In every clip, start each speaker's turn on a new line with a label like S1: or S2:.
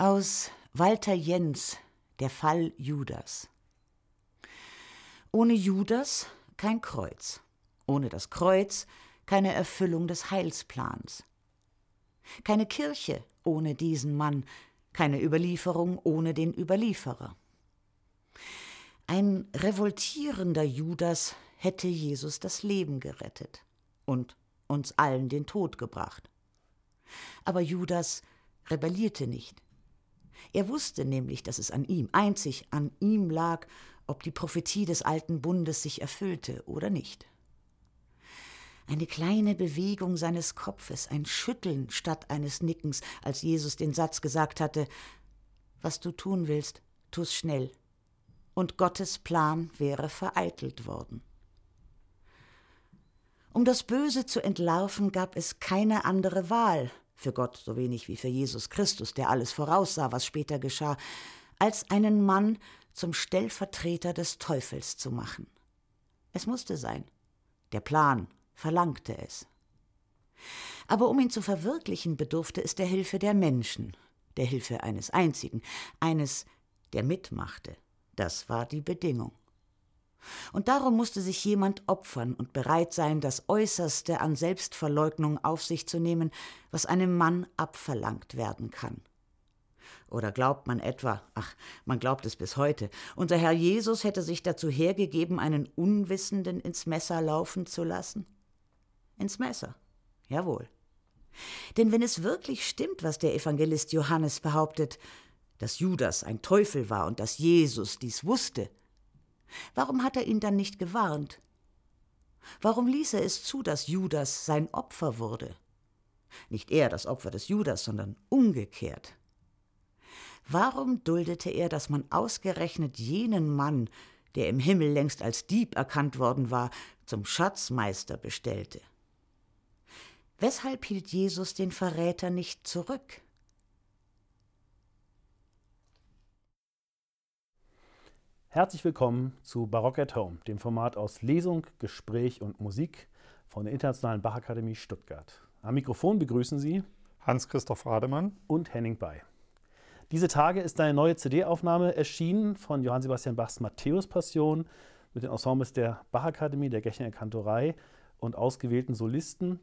S1: Aus Walter Jens Der Fall Judas. Ohne Judas kein Kreuz. Ohne das Kreuz keine Erfüllung des Heilsplans. Keine Kirche ohne diesen Mann, keine Überlieferung ohne den Überlieferer. Ein revoltierender Judas hätte Jesus das Leben gerettet und uns allen den Tod gebracht. Aber Judas rebellierte nicht. Er wusste nämlich, dass es an ihm, einzig an ihm lag, ob die Prophetie des alten Bundes sich erfüllte oder nicht. Eine kleine Bewegung seines Kopfes, ein Schütteln statt eines Nickens, als Jesus den Satz gesagt hatte, was du tun willst, tu's schnell. Und Gottes Plan wäre vereitelt worden. Um das Böse zu entlarven, gab es keine andere Wahl, für Gott so wenig wie für Jesus Christus, der alles voraussah, was später geschah, als einen Mann zum Stellvertreter des Teufels zu machen. Es musste sein. Der Plan verlangte es. Aber um ihn zu verwirklichen, bedurfte es der Hilfe der Menschen, der Hilfe eines einzigen, eines, der mitmachte. Das war die Bedingung. Und darum musste sich jemand opfern und bereit sein, das Äußerste an Selbstverleugnung auf sich zu nehmen, was einem Mann abverlangt werden kann. Oder glaubt man etwa, ach, man glaubt es bis heute, unser Herr Jesus hätte sich dazu hergegeben, einen Unwissenden ins Messer laufen zu lassen? Ins Messer, jawohl. Denn wenn es wirklich stimmt, was der Evangelist Johannes behauptet, dass Judas ein Teufel war und dass Jesus dies wusste, Warum hat er ihn dann nicht gewarnt? Warum ließ er es zu, dass Judas sein Opfer wurde? Nicht er das Opfer des Judas, sondern umgekehrt. Warum duldete er, dass man ausgerechnet jenen Mann, der im Himmel längst als Dieb erkannt worden war, zum Schatzmeister bestellte? Weshalb hielt Jesus den Verräter nicht zurück?
S2: Herzlich willkommen zu Barock at Home, dem Format aus Lesung, Gespräch und Musik von der Internationalen Bachakademie Stuttgart. Am Mikrofon begrüßen Sie
S3: Hans-Christoph Rademann
S2: und Henning Bay. Diese Tage ist eine neue CD-Aufnahme erschienen von Johann Sebastian Bachs Matthäus-Passion mit den Ensembles der Bachakademie, der Gechinger Kantorei und ausgewählten Solisten.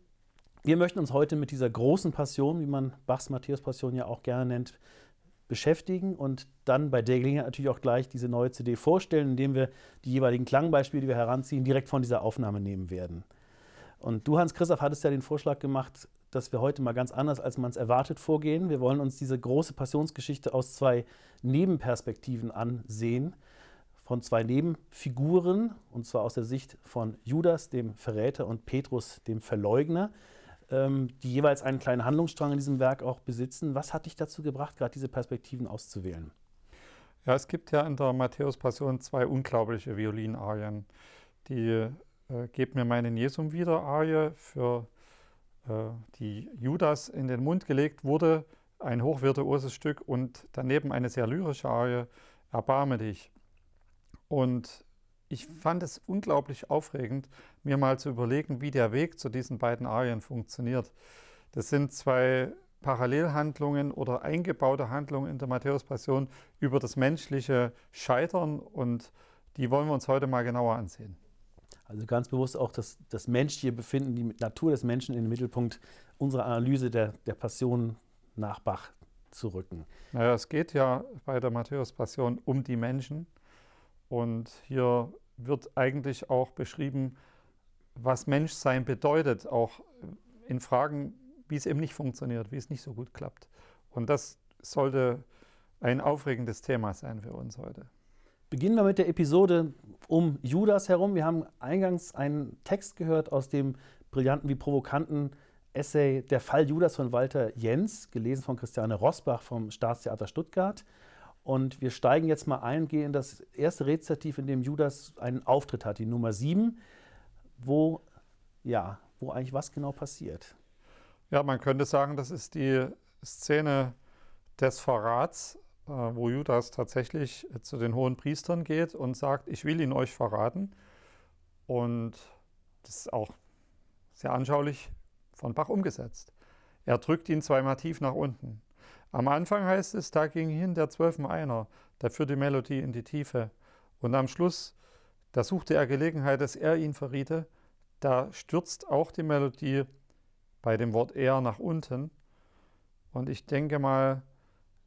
S2: Wir möchten uns heute mit dieser großen Passion, wie man Bachs Matthäus-Passion ja auch gerne nennt, beschäftigen und dann bei der Gelegenheit natürlich auch gleich diese neue CD vorstellen, indem wir die jeweiligen Klangbeispiele, die wir heranziehen, direkt von dieser Aufnahme nehmen werden. Und du, Hans-Christoph, hattest ja den Vorschlag gemacht, dass wir heute mal ganz anders, als man es erwartet, vorgehen. Wir wollen uns diese große Passionsgeschichte aus zwei Nebenperspektiven ansehen, von zwei Nebenfiguren, und zwar aus der Sicht von Judas, dem Verräter, und Petrus, dem Verleugner ähm, die jeweils einen kleinen Handlungsstrang in diesem Werk auch besitzen. Was hat dich dazu gebracht, gerade diese Perspektiven auszuwählen?
S3: Ja, es gibt ja in der Matthäus-Passion zwei unglaubliche Violinarien. Die äh, Gebt mir meinen Jesum wieder Arie, für äh, die Judas in den Mund gelegt wurde, ein hochvirtuoses Stück und daneben eine sehr lyrische Arie, Erbarme dich. Und ich fand es unglaublich aufregend, mir mal zu überlegen, wie der Weg zu diesen beiden Arien funktioniert. Das sind zwei Parallelhandlungen oder eingebaute Handlungen in der Matthäus-Passion über das menschliche Scheitern und die wollen wir uns heute mal genauer ansehen.
S2: Also ganz bewusst auch das, das menschliche Befinden, die Natur des Menschen in den Mittelpunkt unserer Analyse der, der Passion nach Bach zu rücken.
S3: Naja, es geht ja bei der Matthäus-Passion um die Menschen. Und hier wird eigentlich auch beschrieben, was Menschsein bedeutet, auch in Fragen, wie es eben nicht funktioniert, wie es nicht so gut klappt. Und das sollte ein aufregendes Thema sein für uns heute.
S2: Beginnen wir mit der Episode um Judas herum. Wir haben eingangs einen Text gehört aus dem brillanten wie provokanten Essay Der Fall Judas von Walter Jens, gelesen von Christiane Rosbach vom Staatstheater Stuttgart. Und wir steigen jetzt mal ein, gehen in das erste Rezitativ, in dem Judas einen Auftritt hat, die Nummer 7, wo, ja, wo eigentlich was genau passiert.
S3: Ja, man könnte sagen, das ist die Szene des Verrats, äh, wo Judas tatsächlich zu den hohen Priestern geht und sagt, ich will ihn euch verraten. Und das ist auch sehr anschaulich von Bach umgesetzt. Er drückt ihn zweimal tief nach unten. Am Anfang heißt es, da ging hin der Zwölfen einer, da führt die Melodie in die Tiefe. Und am Schluss, da suchte er Gelegenheit, dass er ihn verriete. Da stürzt auch die Melodie bei dem Wort er nach unten. Und ich denke mal,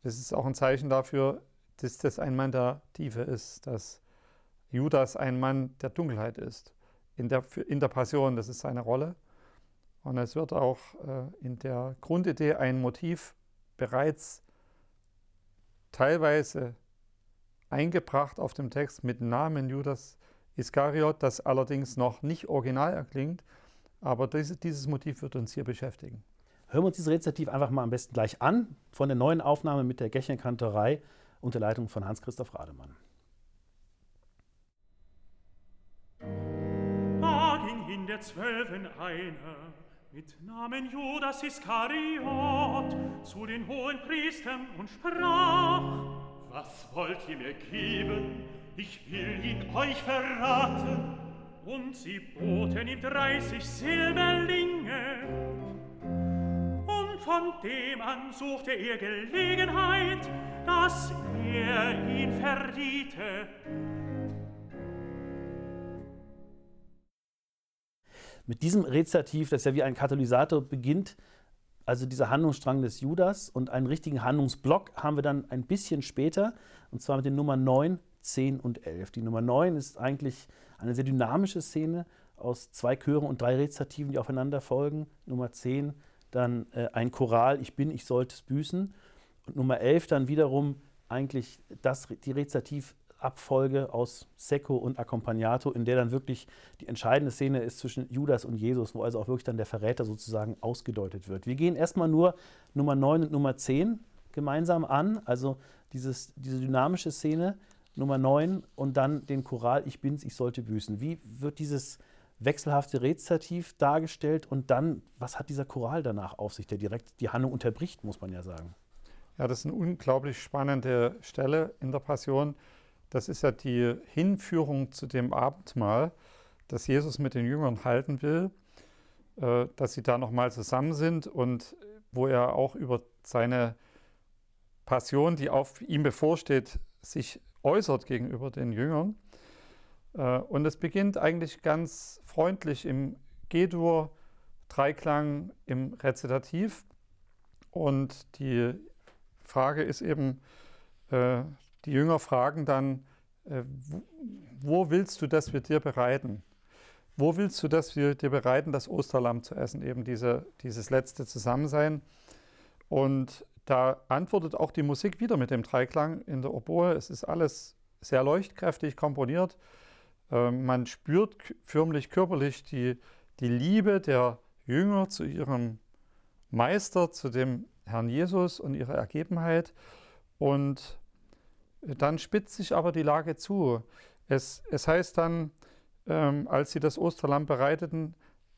S3: das ist auch ein Zeichen dafür, dass das ein Mann der Tiefe ist, dass Judas ein Mann der Dunkelheit ist. In der, in der Passion, das ist seine Rolle. Und es wird auch äh, in der Grundidee ein Motiv bereits teilweise eingebracht auf dem Text mit Namen Judas Iskariot, das allerdings noch nicht original erklingt, aber dieses, dieses Motiv wird uns hier beschäftigen.
S2: Hören wir uns dieses Rezitativ einfach mal am besten gleich an von der neuen Aufnahme mit der Gächenkantorei unter Leitung von Hans-Christoph Rademann.
S4: Da ging hin der Zwölfen einer mit Namen Judas Iskariot zu den hohen Priestern und sprach: Was wollt ihr mir geben? Ich will ihn euch verraten. Und sie boten ihm dreißig Silberlinge. Und von dem an suchte er Gelegenheit, dass er ihn verriete.
S2: Mit diesem Rezitativ, das ja wie ein Katalysator beginnt, also dieser Handlungsstrang des Judas und einen richtigen Handlungsblock haben wir dann ein bisschen später, und zwar mit den Nummern 9, 10 und 11. Die Nummer 9 ist eigentlich eine sehr dynamische Szene aus zwei Chören und drei Rezitativen, die aufeinander folgen. Nummer 10 dann äh, ein Choral, ich bin, ich sollte es büßen. Und Nummer 11 dann wiederum eigentlich das, die Rezitativ Abfolge aus Secco und Accompagnato, in der dann wirklich die entscheidende Szene ist zwischen Judas und Jesus, wo also auch wirklich dann der Verräter sozusagen ausgedeutet wird. Wir gehen erstmal nur Nummer 9 und Nummer 10 gemeinsam an, also dieses, diese dynamische Szene, Nummer 9 und dann den Choral Ich bin's, ich sollte büßen. Wie wird dieses wechselhafte Rezitativ dargestellt und dann, was hat dieser Choral danach auf sich, der direkt die Handlung unterbricht, muss man ja sagen.
S3: Ja, das ist eine unglaublich spannende Stelle in der Passion. Das ist ja die Hinführung zu dem Abendmahl, das Jesus mit den Jüngern halten will, äh, dass sie da nochmal zusammen sind und wo er auch über seine Passion, die auf ihm bevorsteht, sich äußert gegenüber den Jüngern. Äh, und es beginnt eigentlich ganz freundlich im G-Dur, Dreiklang im Rezitativ. Und die Frage ist eben, äh, die Jünger fragen dann, äh, wo willst du, dass wir dir bereiten? Wo willst du, dass wir dir bereiten, das Osterlamm zu essen? Eben diese, dieses letzte Zusammensein. Und da antwortet auch die Musik wieder mit dem Dreiklang in der Oboe. Es ist alles sehr leuchtkräftig komponiert. Ähm, man spürt förmlich körperlich die, die Liebe der Jünger zu ihrem Meister, zu dem Herrn Jesus und ihre Ergebenheit. Und dann spitzt sich aber die Lage zu. Es, es heißt dann, ähm, als sie das Osterlamm bereiteten,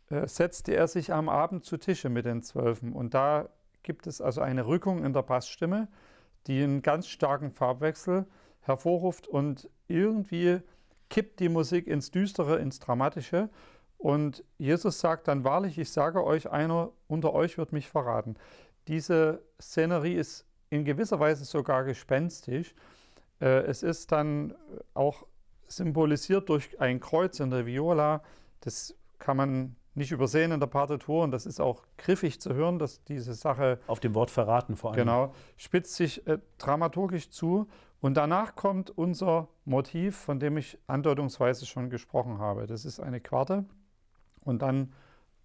S3: äh, setzte er sich am Abend zu Tische mit den Zwölfen. Und da gibt es also eine Rückung in der Bassstimme, die einen ganz starken Farbwechsel hervorruft und irgendwie kippt die Musik ins Düstere, ins Dramatische. Und Jesus sagt dann wahrlich, ich sage euch, einer unter euch wird mich verraten. Diese Szenerie ist in gewisser Weise sogar gespenstisch. Äh, es ist dann auch symbolisiert durch ein Kreuz in der Viola. Das kann man nicht übersehen in der Partitur und das ist auch griffig zu hören, dass diese Sache.
S2: Auf dem Wort verraten vor allem.
S3: Genau, spitzt sich äh, dramaturgisch zu. Und danach kommt unser Motiv, von dem ich andeutungsweise schon gesprochen habe. Das ist eine Quarte und dann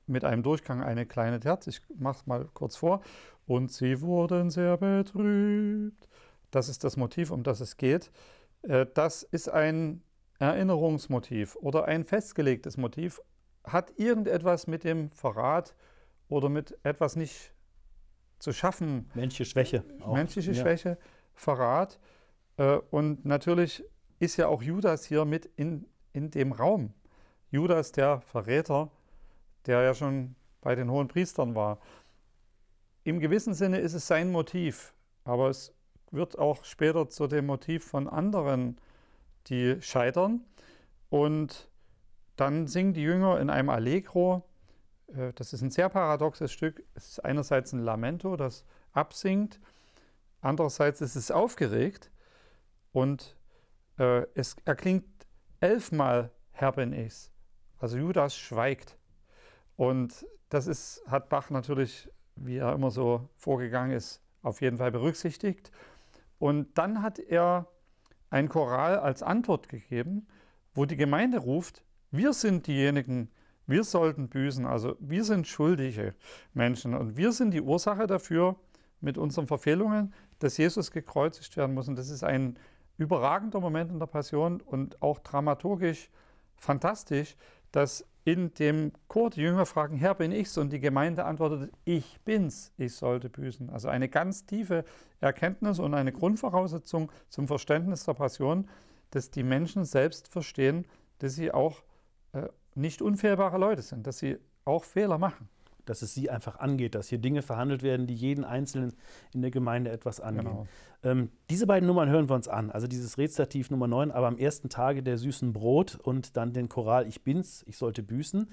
S3: mit einem Durchgang eine kleine Terz. Ich mache es mal kurz vor. Und sie wurden sehr betrübt das ist das Motiv, um das es geht. Äh, das ist ein Erinnerungsmotiv oder ein festgelegtes Motiv. Hat irgendetwas mit dem Verrat oder mit etwas nicht zu schaffen.
S2: Menschliche Schwäche.
S3: Auch. Menschliche ja. Schwäche, Verrat. Äh, und natürlich ist ja auch Judas hier mit in, in dem Raum. Judas, der Verräter, der ja schon bei den hohen Priestern war. Im gewissen Sinne ist es sein Motiv, aber es wird auch später zu dem Motiv von anderen, die scheitern. Und dann singen die Jünger in einem Allegro. Äh, das ist ein sehr paradoxes Stück. Es ist einerseits ein Lamento, das absingt, andererseits ist es aufgeregt und äh, es erklingt elfmal Herr bin ich's. Also Judas schweigt. Und das ist, hat Bach natürlich, wie er immer so vorgegangen ist, auf jeden Fall berücksichtigt. Und dann hat er ein Choral als Antwort gegeben, wo die Gemeinde ruft, wir sind diejenigen, wir sollten büßen, also wir sind schuldige Menschen und wir sind die Ursache dafür mit unseren Verfehlungen, dass Jesus gekreuzigt werden muss. Und das ist ein überragender Moment in der Passion und auch dramaturgisch fantastisch, dass in dem Chor die Jünger fragen, Herr bin ich's und die Gemeinde antwortet, ich bin's, ich sollte büßen. Also eine ganz tiefe Erkenntnis und eine Grundvoraussetzung zum Verständnis der Passion, dass die Menschen selbst verstehen, dass sie auch äh, nicht unfehlbare Leute sind, dass sie auch Fehler machen.
S2: Dass es sie einfach angeht, dass hier Dinge verhandelt werden, die jeden Einzelnen in der Gemeinde etwas angehen. Genau. Ähm, diese beiden Nummern hören wir uns an. Also dieses Rezitativ Nummer 9, aber am ersten Tage der süßen Brot und dann den Choral Ich bin's, ich sollte büßen.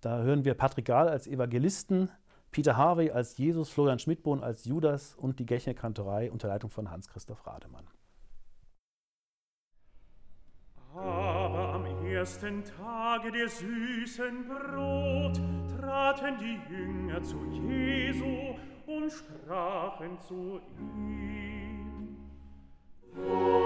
S2: Da hören wir Patrick Gahl als Evangelisten, Peter Harvey als Jesus, Florian Schmidbohn als Judas und die Gechner Kantorei unter Leitung von Hans-Christoph Rademann.
S4: ersten Tage der süßen Brot traten die Jünger zu Jesu und sprachen zu ihm. O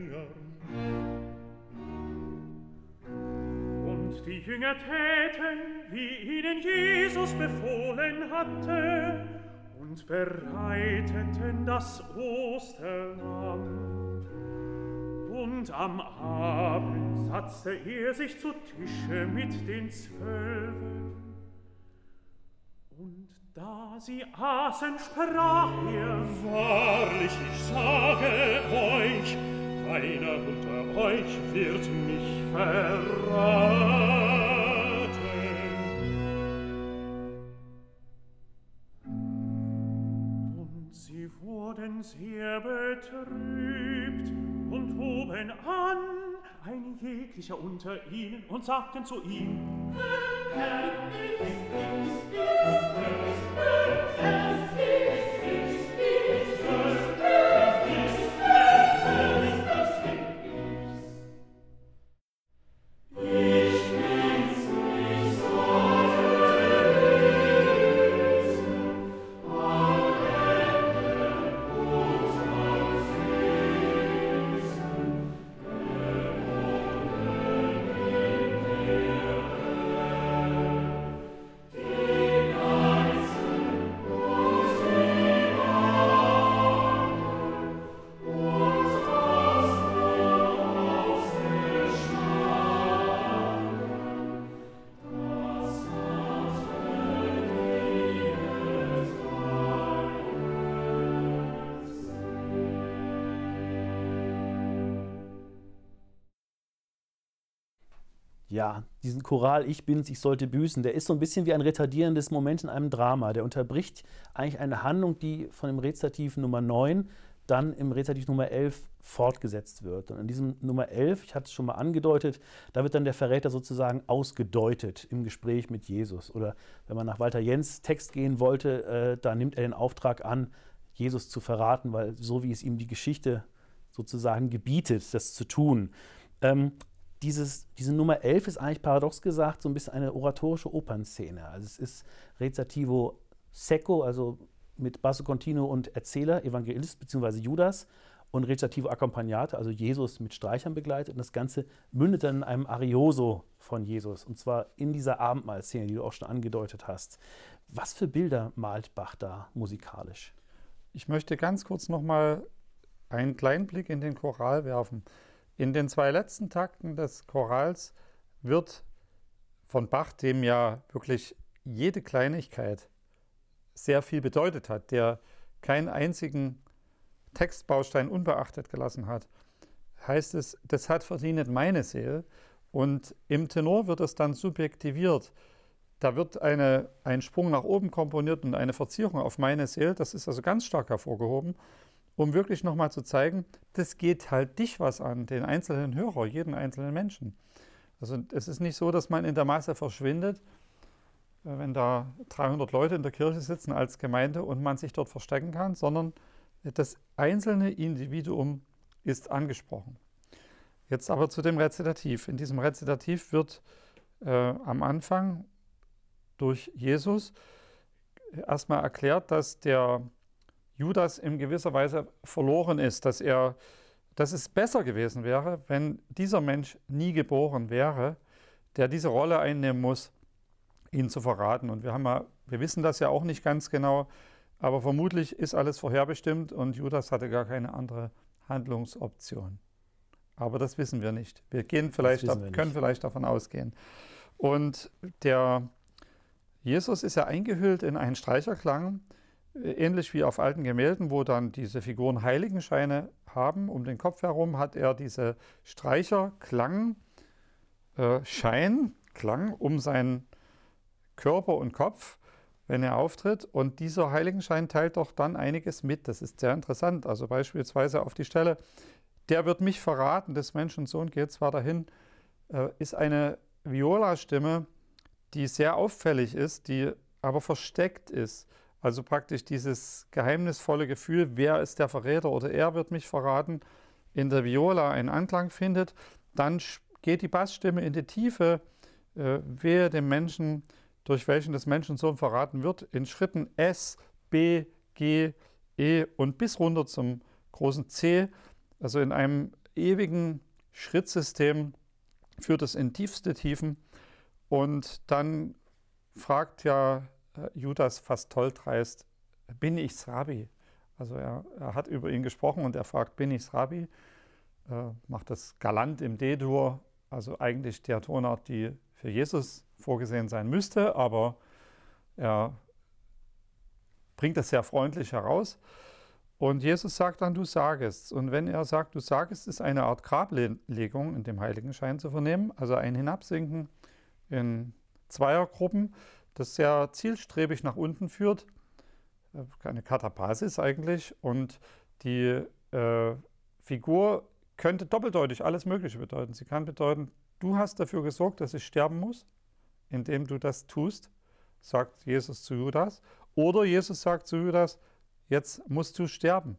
S4: Jünger täten, wie ihnen Jesus befohlen hatte, und bereiteten das Osterlamm. Und am Abend satzte er sich zu Tische mit den Zwölfen. Und da sie aßen, sprach er, Wahrlich, ich sage euch, einer unter euch wird mich verraten. wardens hier betrübt und hoben an ein jeglicher unter ihnen und sagten zu ihm, Herr, ist, ist, ist, ist, ist, ist, ist, ist, ist, ist, ist, ist,
S2: ja, diesen Choral Ich bin's, ich sollte büßen, der ist so ein bisschen wie ein retardierendes Moment in einem Drama. Der unterbricht eigentlich eine Handlung, die von dem Rezitativ Nummer 9 dann im Rezitativ Nummer 11 fortgesetzt wird. Und in diesem Nummer 11, ich hatte es schon mal angedeutet, da wird dann der Verräter sozusagen ausgedeutet im Gespräch mit Jesus. Oder wenn man nach Walter Jens Text gehen wollte, äh, da nimmt er den Auftrag an, Jesus zu verraten, weil so wie es ihm die Geschichte sozusagen gebietet, das zu tun. Ähm, dieses, diese Nummer 11 ist eigentlich paradox gesagt so ein bisschen eine oratorische Opernszene. Also es ist Rezitativo secco, also mit Basso continuo und Erzähler, Evangelist bzw. Judas und Rezitativo Accompagnate, also Jesus mit Streichern begleitet. Und das Ganze mündet dann in einem Arioso von Jesus, und zwar in dieser Abendmahlszene, die du auch schon angedeutet hast. Was für Bilder malt Bach da musikalisch?
S3: Ich möchte ganz kurz nochmal einen kleinen Blick in den Choral werfen. In den zwei letzten Takten des Chorals wird von Bach, dem ja wirklich jede Kleinigkeit sehr viel bedeutet hat, der keinen einzigen Textbaustein unbeachtet gelassen hat, heißt es, das hat verdient meine Seele. Und im Tenor wird es dann subjektiviert. Da wird eine, ein Sprung nach oben komponiert und eine Verzierung auf meine Seele. Das ist also ganz stark hervorgehoben, um wirklich nochmal zu zeigen, das geht halt dich was an, den einzelnen Hörer, jeden einzelnen Menschen. Also es ist nicht so, dass man in der Masse verschwindet, äh, wenn da 300 Leute in der Kirche sitzen als Gemeinde und man sich dort verstecken kann, sondern das einzelne Individuum ist angesprochen. Jetzt aber zu dem Rezitativ. In diesem Rezitativ wird äh, am Anfang durch Jesus erstmal erklärt, dass der Judas in gewisser Weise verloren ist, dass er, dass es besser gewesen wäre, wenn dieser Mensch nie geboren wäre, der diese Rolle einnehmen muss, ihn zu verraten. Und wir haben ja, wir wissen das ja auch nicht ganz genau, aber vermutlich ist alles vorherbestimmt und Judas hatte gar keine andere Handlungsoption. Aber das wissen wir nicht. Wir, gehen vielleicht, wir können vielleicht davon ausgehen. Und der Jesus ist ja eingehüllt in einen Streicherklang, ähnlich wie auf alten Gemälden, wo dann diese Figuren Heiligenscheine haben. Um den Kopf herum hat er diese Streicherklang, äh, Schein, Klang um seinen Körper und Kopf wenn er auftritt. Und dieser Heiligenschein teilt doch dann einiges mit. Das ist sehr interessant. Also beispielsweise auf die Stelle, der wird mich verraten, des Menschensohn geht zwar dahin, äh, ist eine Viola-Stimme, die sehr auffällig ist, die aber versteckt ist. Also praktisch dieses geheimnisvolle Gefühl, wer ist der Verräter oder er wird mich verraten, in der Viola einen Anklang findet. Dann geht die Bassstimme in die Tiefe, äh, wehe dem Menschen durch welchen des Menschensohn verraten wird, in Schritten S, B, G, E und bis runter zum großen C, also in einem ewigen Schrittsystem führt es in tiefste Tiefen. Und dann fragt ja Judas fast tolltreist, bin ich's Rabbi? Also er, er, hat über ihn gesprochen und er fragt, bin ich's Rabbi? Äh, macht das galant im D-Dur, also eigentlich der Tonart, die für Jesus vorgesehen sein müsste, aber er bringt das sehr freundlich heraus. Und Jesus sagt dann, du sagest. Und wenn er sagt, du sagest, ist eine Art Grablegung in dem Heiligenschein zu vernehmen, also ein Hinabsinken in Zweiergruppen, das sehr zielstrebig nach unten führt. Eine Katabasis eigentlich. Und die äh, Figur könnte doppeldeutig alles Mögliche bedeuten. Sie kann bedeuten, du hast dafür gesorgt, dass ich sterben muss indem du das tust, sagt Jesus zu Judas. Oder Jesus sagt zu Judas, jetzt musst du sterben.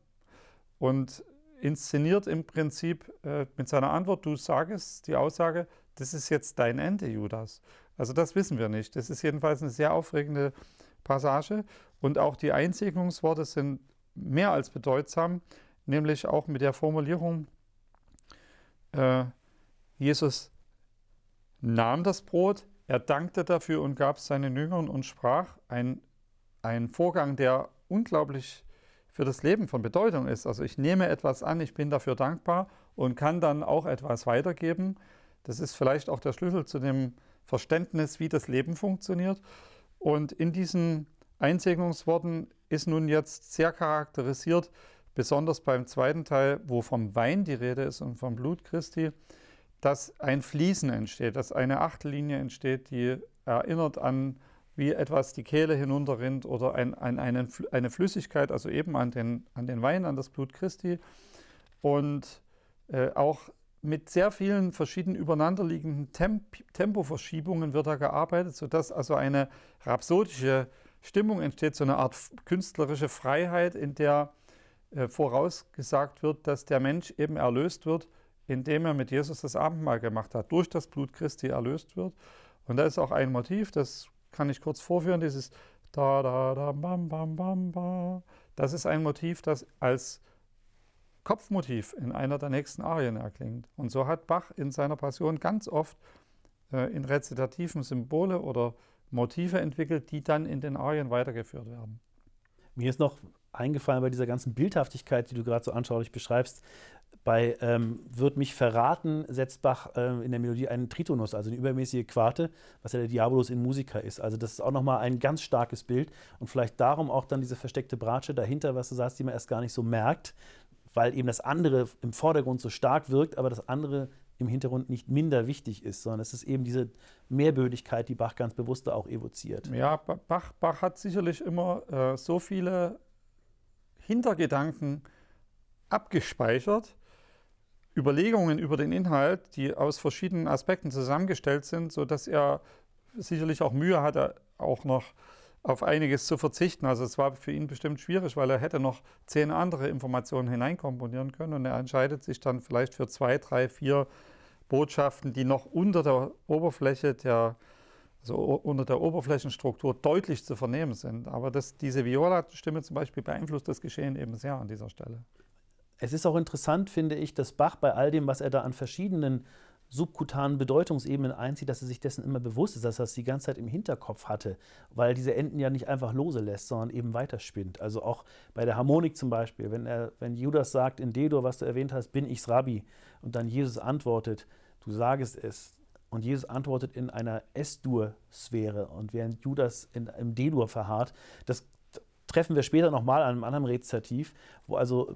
S3: Und inszeniert im Prinzip äh, mit seiner Antwort, du sagst die Aussage, das ist jetzt dein Ende, Judas. Also das wissen wir nicht. Das ist jedenfalls eine sehr aufregende Passage. Und auch die Einsegnungsworte sind mehr als bedeutsam, nämlich auch mit der Formulierung, äh, Jesus nahm das Brot, er dankte dafür und gab es seinen Jüngern und sprach, ein, ein Vorgang, der unglaublich für das Leben von Bedeutung ist. Also ich nehme etwas an, ich bin dafür dankbar und kann dann auch etwas weitergeben. Das ist vielleicht auch der Schlüssel zu dem Verständnis, wie das Leben funktioniert. Und in diesen Einsegnungsworten ist nun jetzt sehr charakterisiert, besonders beim zweiten Teil, wo vom Wein die Rede ist und vom Blut Christi, dass ein Fließen entsteht, dass eine Achtellinie entsteht, die erinnert an, wie etwas die Kehle hinunterrinnt oder ein, an einen, eine Flüssigkeit, also eben an den, an den Wein, an das Blut Christi. Und äh, auch mit sehr vielen verschiedenen übereinanderliegenden Temp Tempoverschiebungen wird da gearbeitet, sodass also eine rhapsodische Stimmung entsteht, so eine Art künstlerische Freiheit, in der äh, vorausgesagt wird, dass der Mensch eben erlöst wird indem er mit Jesus das Abendmahl gemacht hat, durch das Blut Christi erlöst wird. Und da ist auch ein Motiv, das kann ich kurz vorführen, dieses da da da bam bam bam ba. Das ist ein Motiv, das als Kopfmotiv in einer der nächsten Arien erklingt. Und so hat Bach in seiner Passion ganz oft äh, in rezitativen Symbole oder Motive entwickelt, die dann in den Arien weitergeführt werden.
S2: Mir ist noch eingefallen bei dieser ganzen Bildhaftigkeit, die du gerade so anschaulich beschreibst, bei ähm, Wird mich verraten setzt Bach äh, in der Melodie einen Tritonus, also eine übermäßige Quarte, was ja der Diabolus in Musica ist. Also das ist auch nochmal ein ganz starkes Bild und vielleicht darum auch dann diese versteckte Bratsche dahinter, was du sagst, die man erst gar nicht so merkt, weil eben das andere im Vordergrund so stark wirkt, aber das andere im Hintergrund nicht minder wichtig ist, sondern es ist eben diese Mehrbödigkeit, die Bach ganz bewusst auch evoziert.
S3: Ja, Bach, Bach hat sicherlich immer äh, so viele Hintergedanken abgespeichert, Überlegungen über den Inhalt, die aus verschiedenen Aspekten zusammengestellt sind, sodass er sicherlich auch Mühe hatte, auch noch auf einiges zu verzichten. Also es war für ihn bestimmt schwierig, weil er hätte noch zehn andere Informationen hineinkomponieren können und er entscheidet sich dann vielleicht für zwei, drei, vier Botschaften, die noch unter der Oberfläche der also unter der Oberflächenstruktur deutlich zu vernehmen sind. Aber das, diese Viola-Stimme zum Beispiel beeinflusst das Geschehen eben sehr an dieser Stelle.
S2: Es ist auch interessant, finde ich, dass Bach bei all dem, was er da an verschiedenen subkutanen Bedeutungsebenen einzieht, dass er sich dessen immer bewusst ist, dass er es die ganze Zeit im Hinterkopf hatte, weil diese Enden ja nicht einfach lose lässt, sondern eben weiterspinnt. Also auch bei der Harmonik zum Beispiel, wenn, er, wenn Judas sagt in D-Dur, was du erwähnt hast, bin ich's Rabbi, und dann Jesus antwortet, du sagest es, und Jesus antwortet in einer S-Dur-Sphäre und während Judas in, im D-Dur verharrt, das treffen wir später nochmal an einem anderen Rezitativ, wo also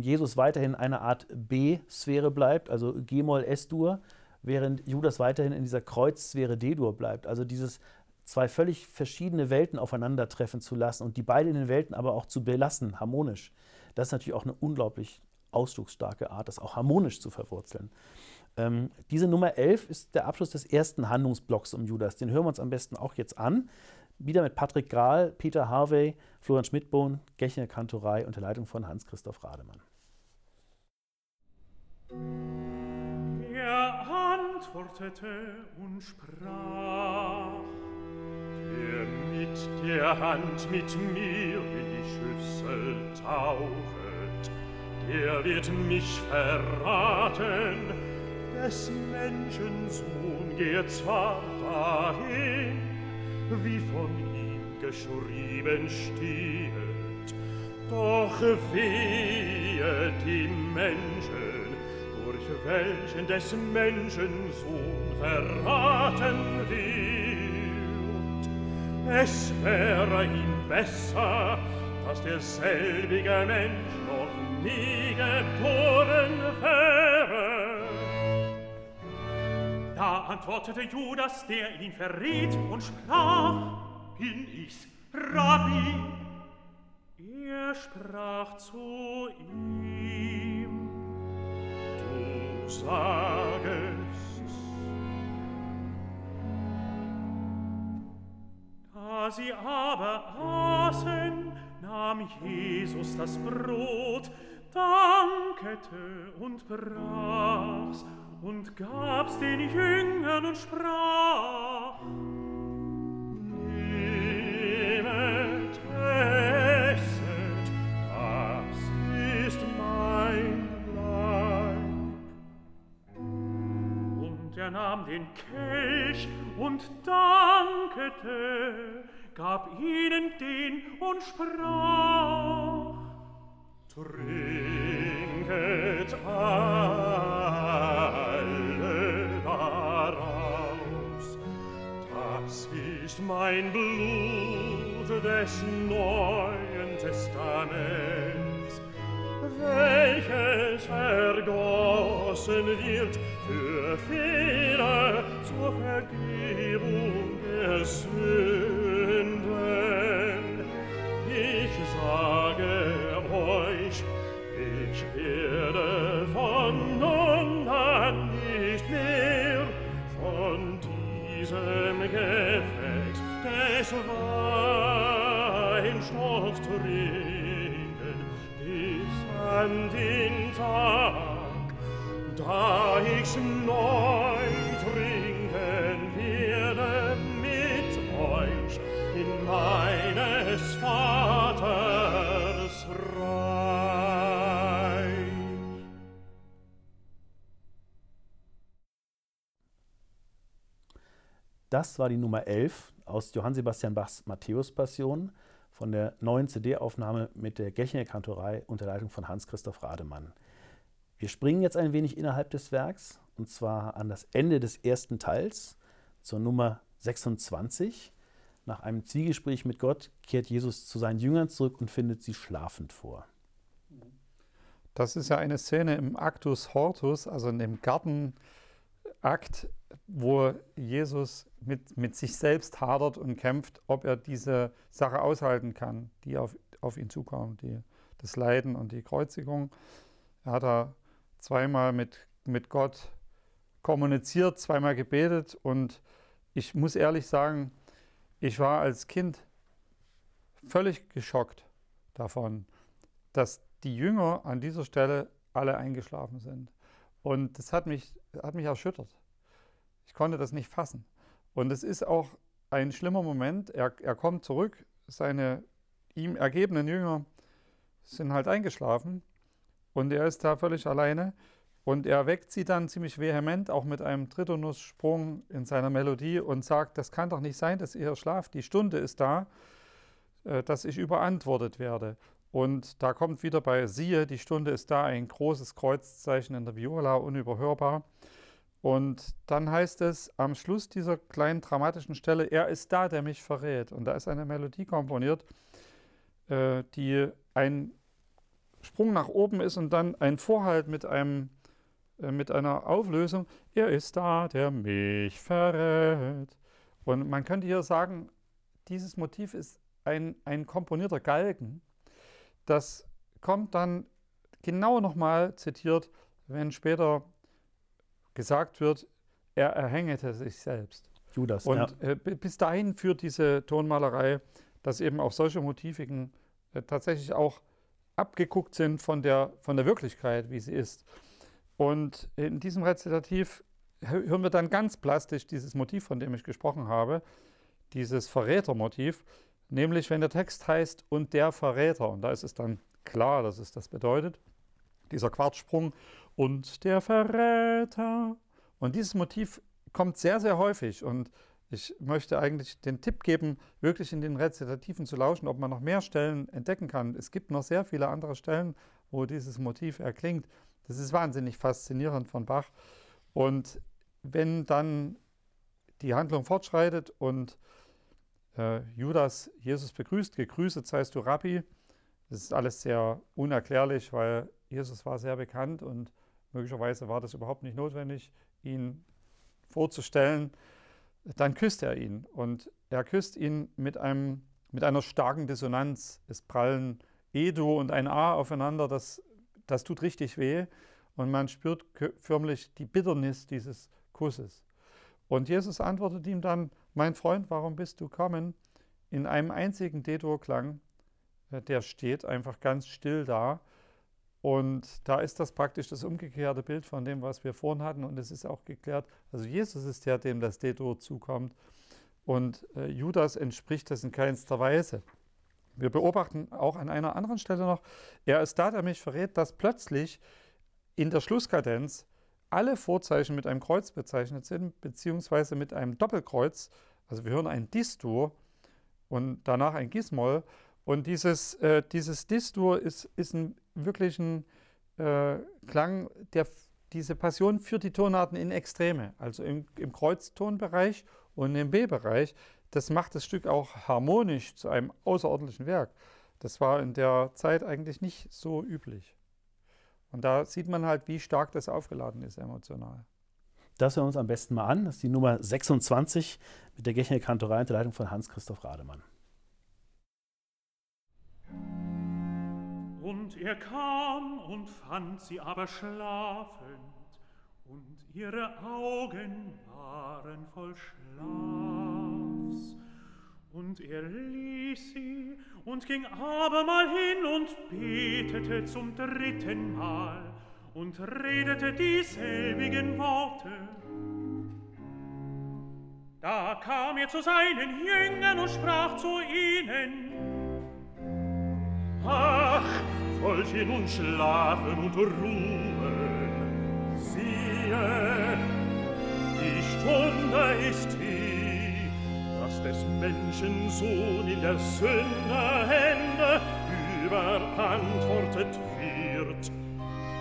S2: Jesus weiterhin eine Art B-Sphäre bleibt, also G-Moll S-Dur, während Judas weiterhin in dieser Kreuzsphäre D-Dur bleibt. Also dieses zwei völlig verschiedene Welten aufeinandertreffen zu lassen und die beiden in den Welten aber auch zu belassen, harmonisch. Das ist natürlich auch eine unglaublich ausdrucksstarke Art, das auch harmonisch zu verwurzeln. Ähm, diese Nummer 11 ist der Abschluss des ersten Handlungsblocks um Judas. Den hören wir uns am besten auch jetzt an wieder mit Patrick Grahl, Peter Harvey, Florian Schmidbohn, Gechner Kantorei unter Leitung von Hans-Christoph Rademann.
S4: Er antwortete und sprach, der mit der Hand mit mir in die Schüssel tauchet, der wird mich verraten, des Menschen Sohn geht zwar dahin, wie von ihm geschrieben steht. Doch wehe die Menschen, durch welchen des Menschen Sohn verraten wird. Es wäre ihm besser, dass derselbige Mensch noch nie geboren wäre, Da antwortete Judas, der ihn verriet, und sprach, Bin ich's, Rabbi! Er sprach zu ihm, Du sagest. Da sie aber aßen, nahm Jesus das Brot, dankete und brach's, und gab's den Jüngern und sprach, Nehmet, esset, das ist mein Leib. Und er nahm den Kelch und dankete, gab ihnen den und sprach, des Neuen Testaments, welches vergossen wird für Fehler zur Vergebung der Sünden. Ich sage euch, ich werde von nun an nicht mehr von diesem Gefecht des Wahres trinken bis an den Tag, da ich neu trinken werde mit euch in meines Vaters Reich.
S2: Das war die Nummer 11 aus Johann Sebastian Bachs Matthäus-Passion von der neuen CD-Aufnahme mit der Gechinger Kantorei unter Leitung von Hans-Christoph Rademann. Wir springen jetzt ein wenig innerhalb des Werks und zwar an das Ende des ersten Teils zur Nummer 26. Nach einem Zwiegespräch mit Gott kehrt Jesus zu seinen Jüngern zurück und findet sie schlafend vor.
S3: Das ist ja eine Szene im Actus Hortus, also in dem Gartenakt, wo Jesus mit, mit sich selbst hadert und kämpft, ob er diese Sache aushalten kann, die auf, auf ihn zukommt, die, das Leiden und die Kreuzigung. Er hat da zweimal mit, mit Gott kommuniziert, zweimal gebetet und ich muss ehrlich sagen, ich war als Kind völlig geschockt davon, dass die Jünger an dieser Stelle alle eingeschlafen sind. Und das hat mich, hat mich erschüttert. Ich konnte das nicht fassen. Und es ist auch ein schlimmer Moment. Er, er kommt zurück, seine ihm ergebenen Jünger sind halt eingeschlafen und er ist da völlig alleine. Und er weckt sie dann ziemlich vehement, auch mit einem Tritonus-Sprung in seiner Melodie und sagt, das kann doch nicht sein, dass ihr schlaft. Die Stunde ist da, äh, dass ich überantwortet werde. Und da kommt wieder bei siehe, die Stunde ist da, ein großes Kreuzzeichen in der Viola, unüberhörbar. Und dann heißt es am Schluss dieser kleinen dramatischen Stelle, er ist da, der mich verrät. Und da ist eine Melodie komponiert, äh, die ein Sprung nach oben ist und dann ein Vorhalt mit einem äh, mit einer Auflösung, er ist da, der mich verrät. Und man könnte hier sagen, dieses Motiv ist ein, ein komponierter Galgen. Das kommt dann genau nochmal zitiert, wenn später gesagt wird, er erhängete sich selbst.
S2: Judas.
S3: Und
S2: ja.
S3: äh, bis dahin führt diese Tonmalerei, dass eben auch solche Motiviken äh, tatsächlich auch abgeguckt sind von der, von der Wirklichkeit, wie sie ist. Und in diesem Rezitativ hören wir dann ganz plastisch dieses Motiv, von dem ich gesprochen habe, dieses Verrätermotiv, nämlich wenn der Text heißt und der Verräter, und da ist es dann klar, dass es das bedeutet, dieser Quartsprung und der Verräter. Und dieses Motiv kommt sehr, sehr häufig und ich möchte eigentlich den Tipp geben, wirklich in den Rezitativen zu lauschen, ob man noch mehr Stellen entdecken kann. Es gibt noch sehr viele andere Stellen, wo dieses Motiv erklingt. Das ist wahnsinnig faszinierend von Bach. Und wenn dann die Handlung fortschreitet und äh, Judas Jesus begrüßt, gegrüßet seist du Rabbi, das ist alles sehr unerklärlich, weil Jesus war sehr bekannt und möglicherweise war das überhaupt nicht notwendig, ihn vorzustellen. Dann küsst er ihn und er küsst ihn mit, einem, mit einer starken Dissonanz. Es prallen Edo und ein A aufeinander, das das tut richtig weh und man spürt förmlich die Bitternis dieses Kusses. Und Jesus antwortet ihm dann, mein Freund, warum bist du kommen? In einem einzigen D-Dur-Klang, äh, der steht einfach ganz still da. Und da ist das praktisch das umgekehrte Bild von dem, was wir vorhin hatten. Und es ist auch geklärt, also Jesus ist der, dem das D-Dur zukommt. Und äh, Judas entspricht das in keinster Weise. Wir beobachten auch an einer anderen Stelle noch, er ist da, der mich verrät, dass plötzlich in der Schlusskadenz alle Vorzeichen mit einem Kreuz bezeichnet sind, beziehungsweise mit einem Doppelkreuz. Also wir hören ein Distur und danach ein Gismol. Und dieses, äh, dieses Distur ist, ist ein wirklich ein äh, Klang, der diese Passion führt die Tonarten in Extreme, also im, im Kreuztonbereich und im B-Bereich das macht das Stück auch harmonisch zu einem außerordentlichen Werk. Das war in der Zeit eigentlich nicht so üblich. Und da sieht man halt, wie stark das aufgeladen ist emotional.
S2: Das hören wir uns am besten mal an. Das ist die Nummer 26 mit der Gechinger Kantorei unter Leitung von Hans-Christoph Rademann.
S4: Und er kam und fand sie aber schlafend, und ihre Augen waren voll Schlafs. Und er ließ sie und ging abermal hin und betete zum dritten Mal und redete dieselbigen Worte. Da kam er zu seinen Jüngern und sprach zu ihnen, Ach, ihr nun schlafen und ruhen? Siehe, die Stunde ist hier, des Menschensohn in der Sünde Hände überantwortet wird.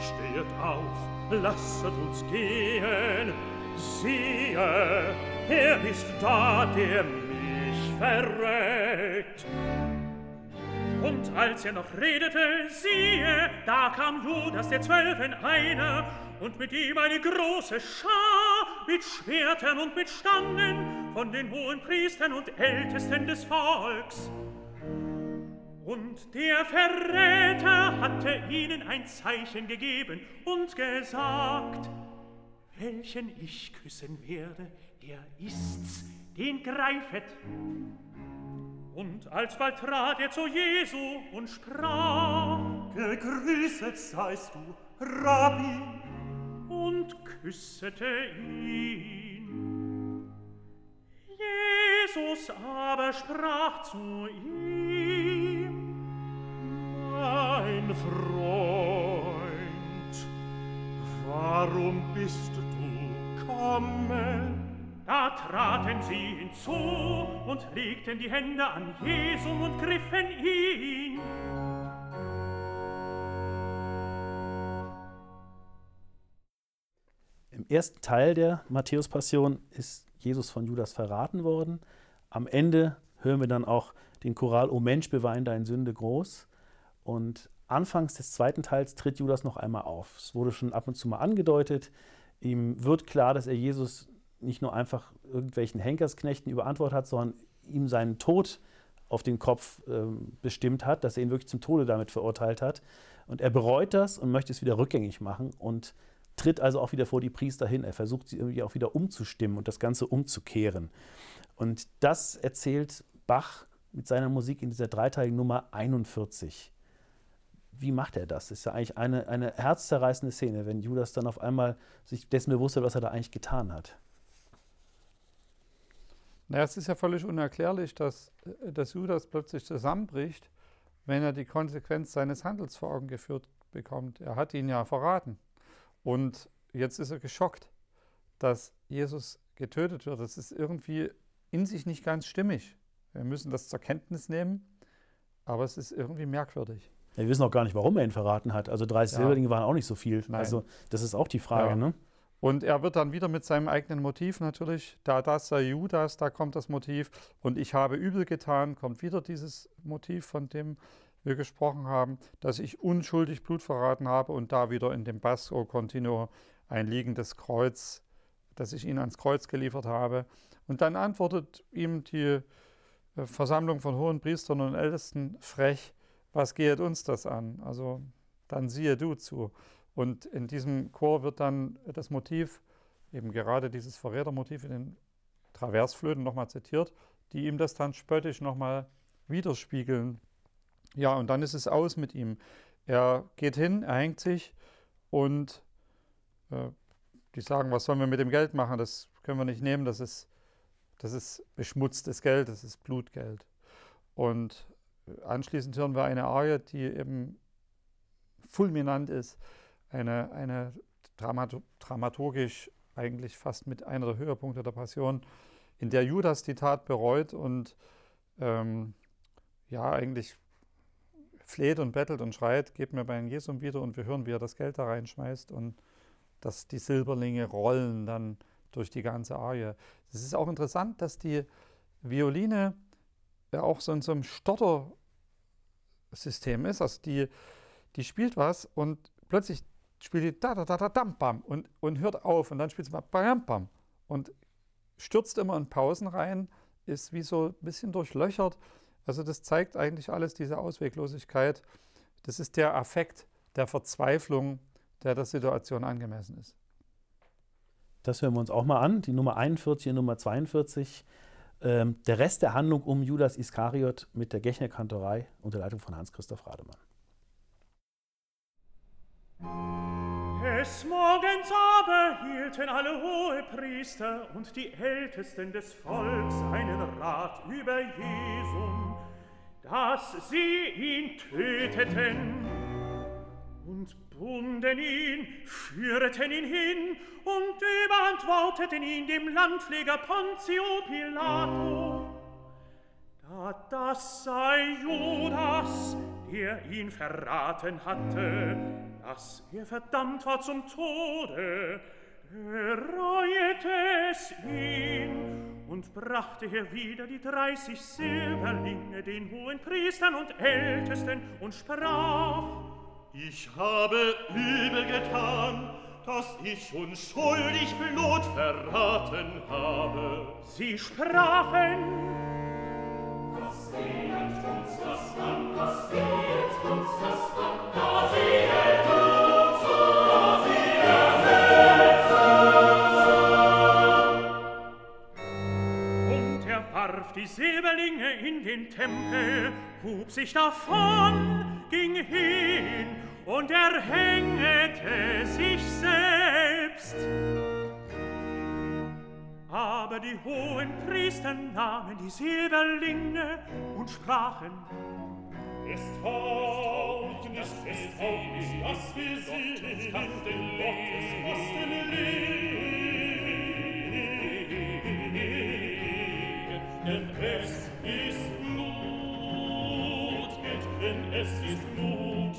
S4: Steht auf, lasset uns gehen, siehe, er ist da, der mich verrät. Und als er noch redete, siehe, da kam Judas der Zwölfen einer und mit ihm eine große Schar mit Schwertern und mit Stangen von den hohen Priestern und Ältesten des Volks. Und der Verräter hatte ihnen ein Zeichen gegeben und gesagt, welchen ich küssen werde, der ist's, den greifet. Und alsbald trat er zu Jesu und sprach, Gegrüßet seist du, Rabbi, und küssete ihn. Jesus aber sprach zu ihm, Mein Freund, warum bist du kommen? Da traten sie hinzu und legten die Hände an Jesu und griffen ihn.
S2: Ersten Teil der Matthäus-Passion ist Jesus von Judas verraten worden. Am Ende hören wir dann auch den Choral O Mensch, bewein dein Sünde groß. Und anfangs des zweiten Teils tritt Judas noch einmal auf. Es wurde schon ab und zu mal angedeutet. Ihm wird klar, dass er Jesus nicht nur einfach irgendwelchen Henkersknechten überantwortet hat, sondern ihm seinen Tod auf den Kopf äh, bestimmt hat, dass er ihn wirklich zum Tode damit verurteilt hat. Und er bereut das und möchte es wieder rückgängig machen und tritt also auch wieder vor die Priester hin. Er versucht sie irgendwie auch wieder umzustimmen und das Ganze umzukehren. Und das erzählt Bach mit seiner Musik in dieser dreiteiligen Nummer 41. Wie macht er das? Das ist ja eigentlich eine, eine herzzerreißende Szene, wenn Judas dann auf einmal sich dessen bewusst wird, was er da eigentlich getan hat.
S3: Naja, es ist ja völlig unerklärlich, dass, äh, dass Judas plötzlich zusammenbricht, wenn er die Konsequenz seines Handels vor Augen geführt bekommt. Er hat ihn ja verraten. Und jetzt ist er geschockt, dass Jesus getötet wird. Das ist irgendwie in sich nicht ganz stimmig. Wir müssen das zur Kenntnis nehmen, aber es ist irgendwie merkwürdig.
S2: Ja, wir wissen auch gar nicht, warum er ihn verraten hat. Also 30 ja. Silberlinge waren auch nicht so viel. Nein. Also das ist auch die Frage. Ja. Ne?
S3: Und er wird dann wieder mit seinem eigenen Motiv natürlich, da das sei Judas, da kommt das Motiv. Und ich habe übel getan, kommt wieder dieses Motiv, von dem wir gesprochen haben, dass ich unschuldig Blut verraten habe und da wieder in dem Basso Continuo ein liegendes Kreuz, dass ich ihn ans Kreuz geliefert habe. Und dann antwortet ihm die äh, Versammlung von hohen Priestern und Ältesten frech, was geht uns das an? Also dann siehe du zu. Und in diesem Chor wird dann das Motiv, eben gerade dieses Verrätermotiv in den Traversflöten nochmal zitiert, die ihm das dann spöttisch nochmal widerspiegeln. Ja, und dann ist es aus mit ihm. Er geht hin, er hängt sich und äh, die sagen, was sollen wir mit dem Geld machen? Das können wir nicht nehmen, das ist, das ist beschmutztes Geld, das ist Blutgeld. Und äh, anschließend hören wir eine Arie, die eben fulminant ist eine, eine Dramat dramaturgisch eigentlich fast mit einer der Höhepunkte der Passion, in der Judas die Tat bereut und ähm, ja, eigentlich fleht und bettelt und schreit, gebt mir mein Jesum wieder und wir hören, wie er das Geld da reinschmeißt und dass die Silberlinge rollen dann durch die ganze Arie. Es ist auch interessant, dass die Violine ja auch so in so einem Stottersystem ist. Also die, die spielt was und plötzlich spielt die da da da da dam bam und, und hört auf und dann spielt sie mal bam bam und stürzt immer in Pausen rein, ist wie so ein bisschen durchlöchert. Also das zeigt eigentlich alles diese Ausweglosigkeit. Das ist der Affekt der Verzweiflung, der der Situation angemessen ist.
S2: Das hören wir uns auch mal an, die Nummer 41 und Nummer 42. Ähm, der Rest der Handlung um Judas Iskariot mit der Gechner Kantorei unter Leitung von Hans-Christoph Rademann.
S4: Des Morgens aber hielten alle Hohepriester und die Ältesten des Volks einen Rat über Jesum, dass sie ihn töteten und bunden ihn, führeten ihn hin und überantworteten ihn dem Landpfleger Pontio Pilato. Da das sei Judas, er ihn verraten hatte, dass er verdammt war zum Tode, er reuete es ihn und brachte er wieder die dreißig Silberlinge den hohen Priestern und Ältesten und sprach,
S5: Ich habe übel getan, dass ich unschuldig Blut verraten habe.
S4: Sie sprachen,
S5: Was
S4: geht? Die Silberlinge in den Tempel, hub sich davon, ging hin und erhängete sich selbst. aber die hohen Priester nahmen die Silberlinge und sprachen,
S5: Ist Hoffnung, das ist Hoffnung, was wir sind, Gottes Kasten liegen, denn es ist Blut, denn es ist Blut,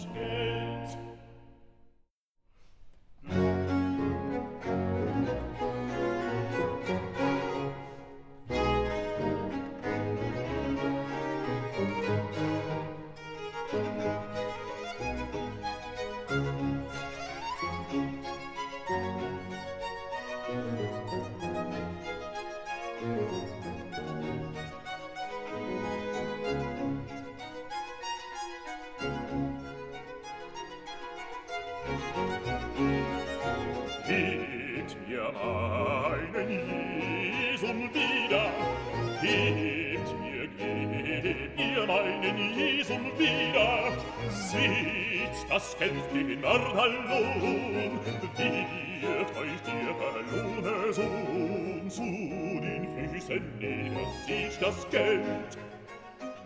S5: kennst den Narwallon, wir täuscht ihr verlorene Sohn zu den Füßen näher sich das Geld,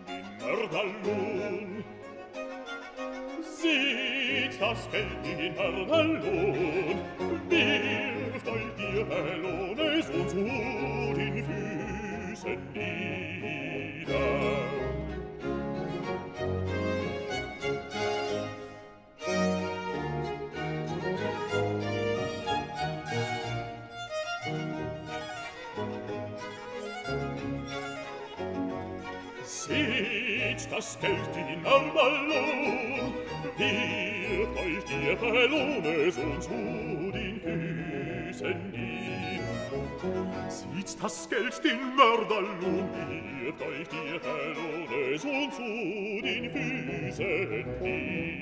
S5: den Narwallon. Seht das Geld in den Narwallon, wirft euch ihr verlorene Sohn zu den Füßen näher Zieht das Geld in am Ballon, wirft euch die Verlohne so zu den Füßen nieder. Zieht das Geld den Mörderlohn, wirft euch um. die Verlohne so zu den Füßen nieder.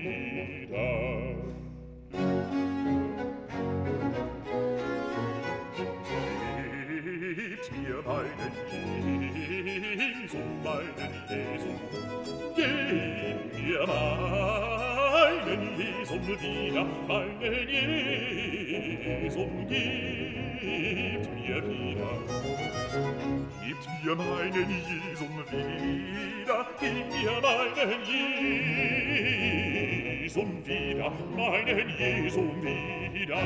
S5: Jesum, meinen Jesum, gib mir meinen Jesum wieder, meinen Jesum, gebt mir wieder. Gebt mir meinen Jesum wieder, gebt mir meinen Jesum wieder, meinen Jesum wieder.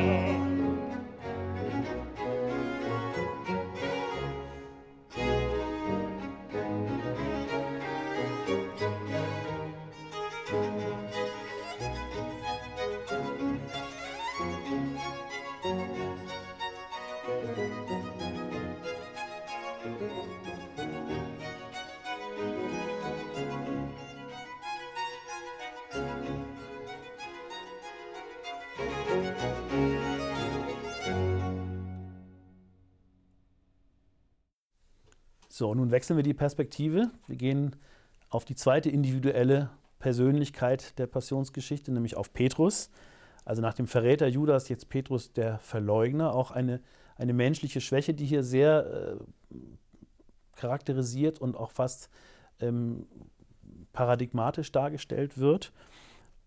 S2: So, nun wechseln wir die Perspektive. Wir gehen auf die zweite individuelle Persönlichkeit der Passionsgeschichte, nämlich auf Petrus. Also nach dem Verräter Judas jetzt Petrus der Verleugner, auch eine, eine menschliche Schwäche, die hier sehr äh, charakterisiert und auch fast ähm, paradigmatisch dargestellt wird.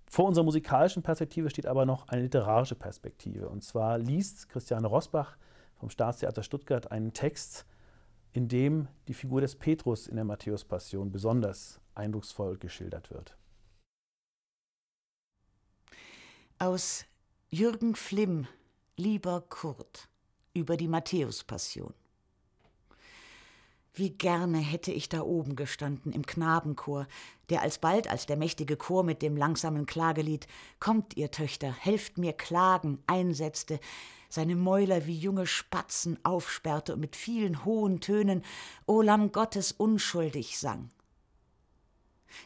S2: Vor unserer musikalischen Perspektive steht aber noch eine literarische Perspektive. Und zwar liest Christiane Rosbach vom Staatstheater Stuttgart einen Text, in dem die Figur des Petrus in der Matthäus-Passion besonders eindrucksvoll geschildert wird.
S1: Aus Jürgen Flimm, Lieber Kurt, über die Matthäus-Passion. Wie gerne hätte ich da oben gestanden im Knabenchor, der alsbald als der mächtige Chor mit dem langsamen Klagelied Kommt, ihr Töchter, helft mir klagen einsetzte, seine Mäuler wie junge Spatzen aufsperrte und mit vielen hohen Tönen O Lamm Gottes unschuldig sang.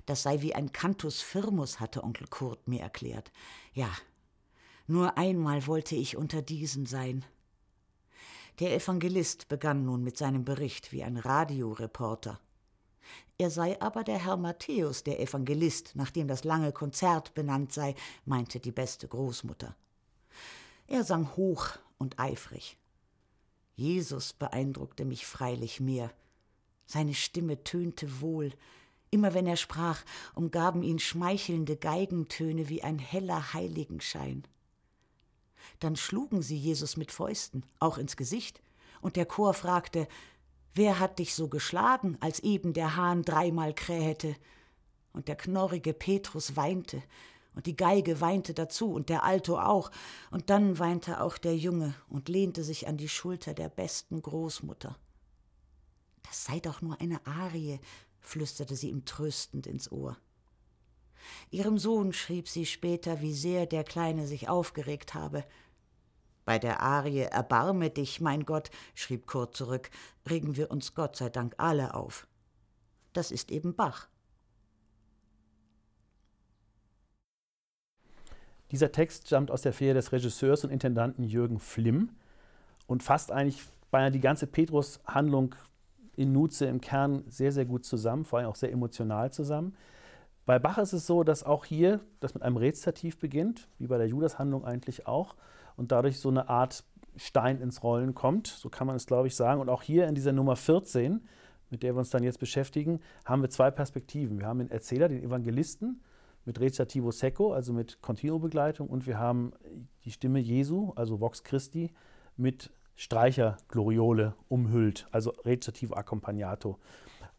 S1: Das sei wie ein Cantus firmus, hatte Onkel Kurt mir erklärt. Ja, nur einmal wollte ich unter diesen sein. Der Evangelist begann nun mit seinem Bericht wie ein Radioreporter. Er sei aber der Herr Matthäus, der Evangelist, nach dem das lange Konzert benannt sei, meinte die beste Großmutter. Er sang hoch und eifrig. Jesus beeindruckte mich freilich mehr. Seine Stimme tönte wohl. Immer wenn er sprach, umgaben ihn schmeichelnde Geigentöne wie ein heller Heiligenschein. Dann schlugen sie Jesus mit Fäusten, auch ins Gesicht, und der Chor fragte, Wer hat dich so geschlagen, als eben der Hahn dreimal krähete? Und der knorrige Petrus weinte, und die Geige weinte dazu, und der Alto auch, und dann weinte auch der Junge und lehnte sich an die Schulter der besten Großmutter. Das sei doch nur eine Arie, flüsterte sie ihm tröstend ins Ohr. Ihrem Sohn schrieb sie später, wie sehr der Kleine sich aufgeregt habe. Bei der Arie Erbarme dich, mein Gott, schrieb Kurt zurück, regen wir uns Gott sei Dank alle auf. Das ist eben Bach.
S2: Dieser Text stammt aus der Feder des Regisseurs und Intendanten Jürgen Flimm und fasst eigentlich beinahe die ganze Petrus-Handlung in Nutze im Kern sehr, sehr gut zusammen, vor allem auch sehr emotional zusammen. Bei Bach ist es so, dass auch hier das mit einem Rezitativ beginnt, wie bei der Judas-Handlung eigentlich auch, und dadurch so eine Art Stein ins Rollen kommt, so kann man es, glaube ich, sagen. Und auch hier in dieser Nummer 14, mit der wir uns dann jetzt beschäftigen, haben wir zwei Perspektiven. Wir haben den Erzähler, den Evangelisten, mit Recitativo Secco, also mit Continuo-Begleitung, und wir haben die Stimme Jesu, also Vox Christi, mit Streichergloriole umhüllt, also Recitativo Accompagnato.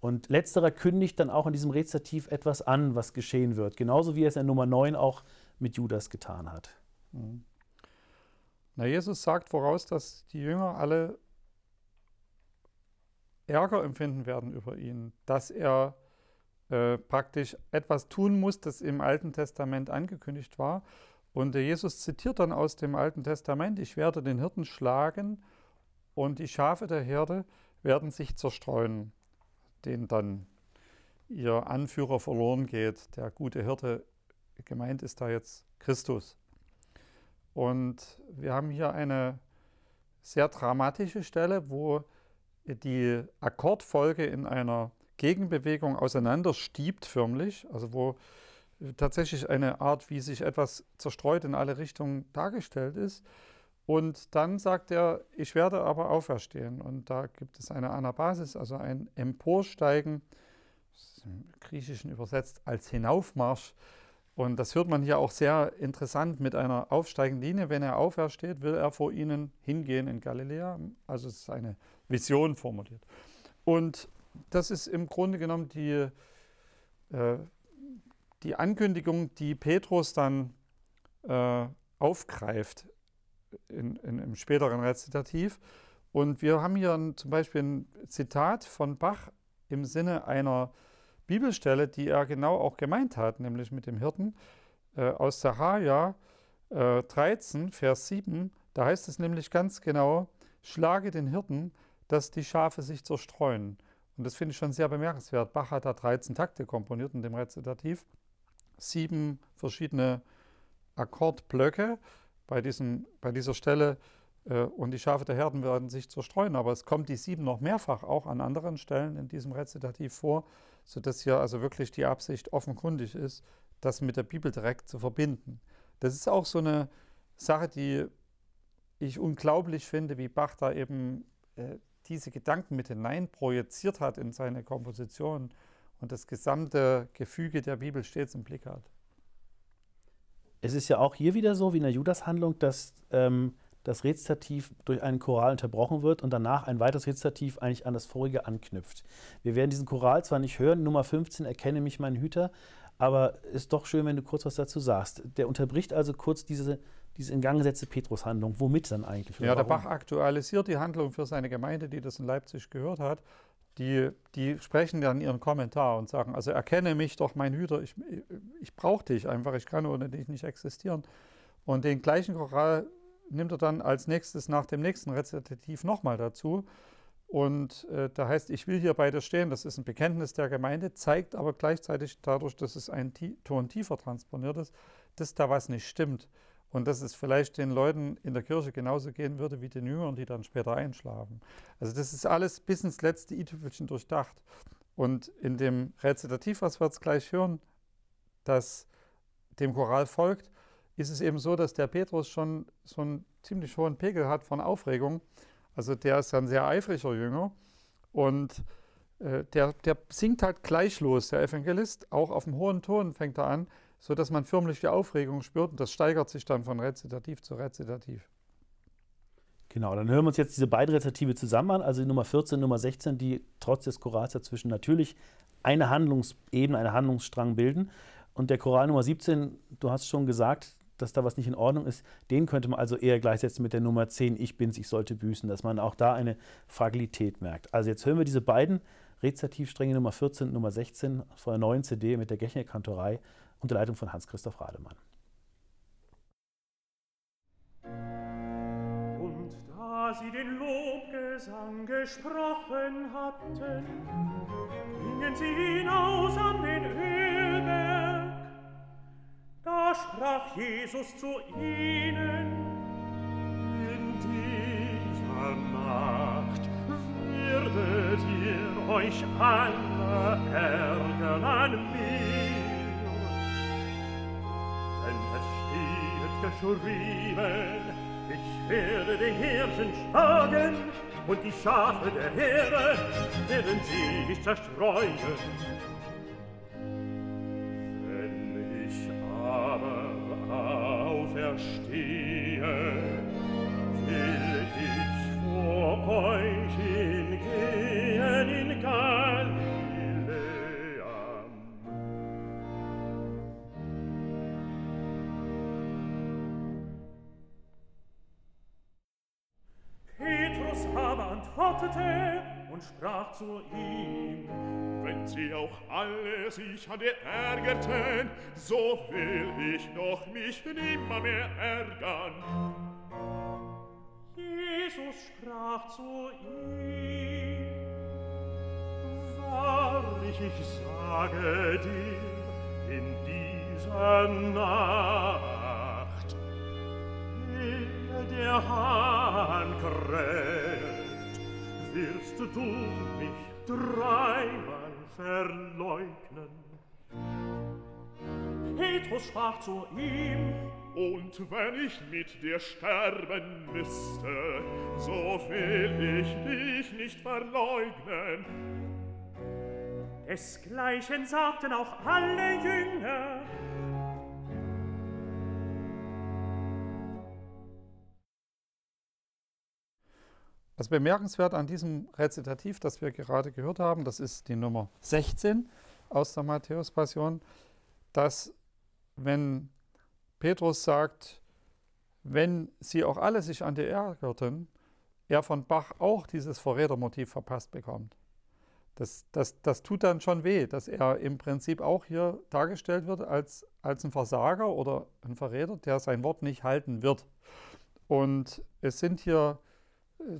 S2: Und letzterer kündigt dann auch in diesem Rezitativ etwas an, was geschehen wird. Genauso wie er es in Nummer 9 auch mit Judas getan hat.
S3: Mhm. Na, Jesus sagt voraus, dass die Jünger alle Ärger empfinden werden über ihn, dass er äh, praktisch etwas tun muss, das im Alten Testament angekündigt war. Und äh, Jesus zitiert dann aus dem Alten Testament, ich werde den Hirten schlagen und die Schafe der Herde werden sich zerstreuen den dann ihr Anführer verloren geht. Der gute Hirte, gemeint ist da jetzt Christus. Und wir haben hier eine sehr dramatische Stelle, wo die Akkordfolge in einer Gegenbewegung auseinanderstiebt förmlich, also wo tatsächlich eine Art, wie sich etwas zerstreut in alle Richtungen dargestellt ist. Und dann sagt er, ich werde aber auferstehen. Und da gibt es eine Anabasis, also ein Emporsteigen, im Griechischen übersetzt als Hinaufmarsch. Und das hört man hier auch sehr interessant mit einer aufsteigenden Linie. Wenn er aufersteht, will er vor ihnen hingehen in Galiläa. Also es ist eine Vision formuliert. Und das ist im Grunde genommen die, äh, die Ankündigung, die Petrus dann äh, aufgreift in, in, im späteren Rezitativ. Und wir haben hier ein, zum Beispiel ein Zitat von Bach im Sinne einer Bibelstelle, die er genau auch gemeint hat, nämlich mit dem Hirten äh, aus Sacharja äh, 13, Vers 7. Da heißt es nämlich ganz genau, schlage den Hirten, dass die Schafe sich zerstreuen. Und das finde ich schon sehr bemerkenswert. Bach hat da 13 Takte komponiert in dem Rezitativ, sieben verschiedene Akkordblöcke bei, diesem, bei dieser Stelle äh, und die Schafe der Herden werden sich zerstreuen. Aber es kommt die sieben noch mehrfach auch an anderen Stellen in diesem Rezitativ vor, sodass hier also wirklich die Absicht offenkundig ist, das mit der Bibel direkt zu verbinden. Das ist auch so eine Sache, die ich unglaublich finde, wie Bach da eben äh, diese Gedanken mit hinein projiziert hat in seine Komposition und das gesamte Gefüge der Bibel stets im Blick hat.
S2: Es ist ja auch hier wieder so wie in der Judas-Handlung, dass ähm, das Rezitativ durch einen Choral unterbrochen wird und danach ein weiteres Rezitativ eigentlich an das vorige anknüpft. Wir werden diesen Choral zwar nicht hören, Nummer 15, Erkenne mich, mein Hüter, aber ist doch schön, wenn du kurz was dazu sagst. Der unterbricht also kurz diese, diese in Gang gesetzte Petrus-Handlung. Womit dann eigentlich?
S3: Ja, der Bach aktualisiert die Handlung für seine Gemeinde, die das in Leipzig gehört hat. die, die sprechen dann ihren Kommentar und sagen, also erkenne mich doch, mein Hüter, ich, ich brauche dich einfach, ich kann ohne dich nicht existieren. Und den gleichen Choral nimmt er dann als nächstes nach dem nächsten Rezitativ nochmal dazu. Und äh, da heißt, ich will hier bei dir stehen, das ist ein Bekenntnis der Gemeinde, zeigt aber gleichzeitig dadurch, dass es ein Ton tiefer transponiert ist, dass da was nicht stimmt. Und dass es vielleicht den Leuten in der Kirche genauso gehen würde wie den Jüngern, die dann später einschlafen. Also das ist alles bis ins letzte i-Tüpfelchen durchdacht. Und in dem Rezitativ, was wir jetzt gleich hören, das dem Choral folgt, ist es eben so, dass der Petrus schon so einen ziemlich hohen Pegel hat von Aufregung. Also der ist ein sehr eifriger Jünger und äh, der, der singt halt gleich los, der Evangelist, auch auf einem hohen Ton fängt er an, sodass man förmlich die Aufregung spürt und das steigert sich dann von Rezitativ zu Rezitativ.
S2: Genau, dann hören wir uns jetzt diese beiden Rezitative zusammen an, also die Nummer 14 und Nummer 16, die trotz des Chorals dazwischen natürlich eine Handlungsebene, einen Handlungsstrang bilden. Und der Choral Nummer 17, du hast schon gesagt, dass da was nicht in Ordnung ist, den könnte man also eher gleichsetzen mit der Nummer 10, ich bin's, ich sollte büßen, dass man auch da eine Fragilität merkt. Also jetzt hören wir diese beiden Rezitativstränge Nummer 14 und Nummer 16 von der neuen CD mit der Gechner-Kantorei unter Leitung von Hans-Christoph Rademann.
S4: Und da sie den Lobgesang gesprochen hatten, gingen sie hinaus an den Ölberg, da sprach Jesus zu ihnen, In dieser Nacht werdet ihr euch alle ärgern an mir. Denn es steht geschrieben, ich werde den Hirschen schlagen, und die Schafe der Heere werden sie nicht zerstreuen. antwortete und sprach zu ihm,
S5: Wenn sie auch alle sich an dir ärgerten, so will ich doch mich nimmer mehr ärgern.
S4: Jesus sprach zu ihm, Wahrlich, ich sage dir, in dieser Nacht, ehe der Hahn kräht, wirst du mich dreimal verleugnen. Petrus sprach zu ihm,
S5: Und wenn ich mit dir sterben müsste, so will ich dich nicht verleugnen.
S4: Desgleichen sagten auch alle Jünger,
S3: Was bemerkenswert an diesem Rezitativ, das wir gerade gehört haben, das ist die Nummer 16 aus der Matthäus-Passion, dass wenn Petrus sagt, wenn sie auch alle sich an dir ärgerten, er von Bach auch dieses Verrätermotiv verpasst bekommt. Das, das, das tut dann schon weh, dass er im Prinzip auch hier dargestellt wird als, als ein Versager oder ein Verräter, der sein Wort nicht halten wird. Und es sind hier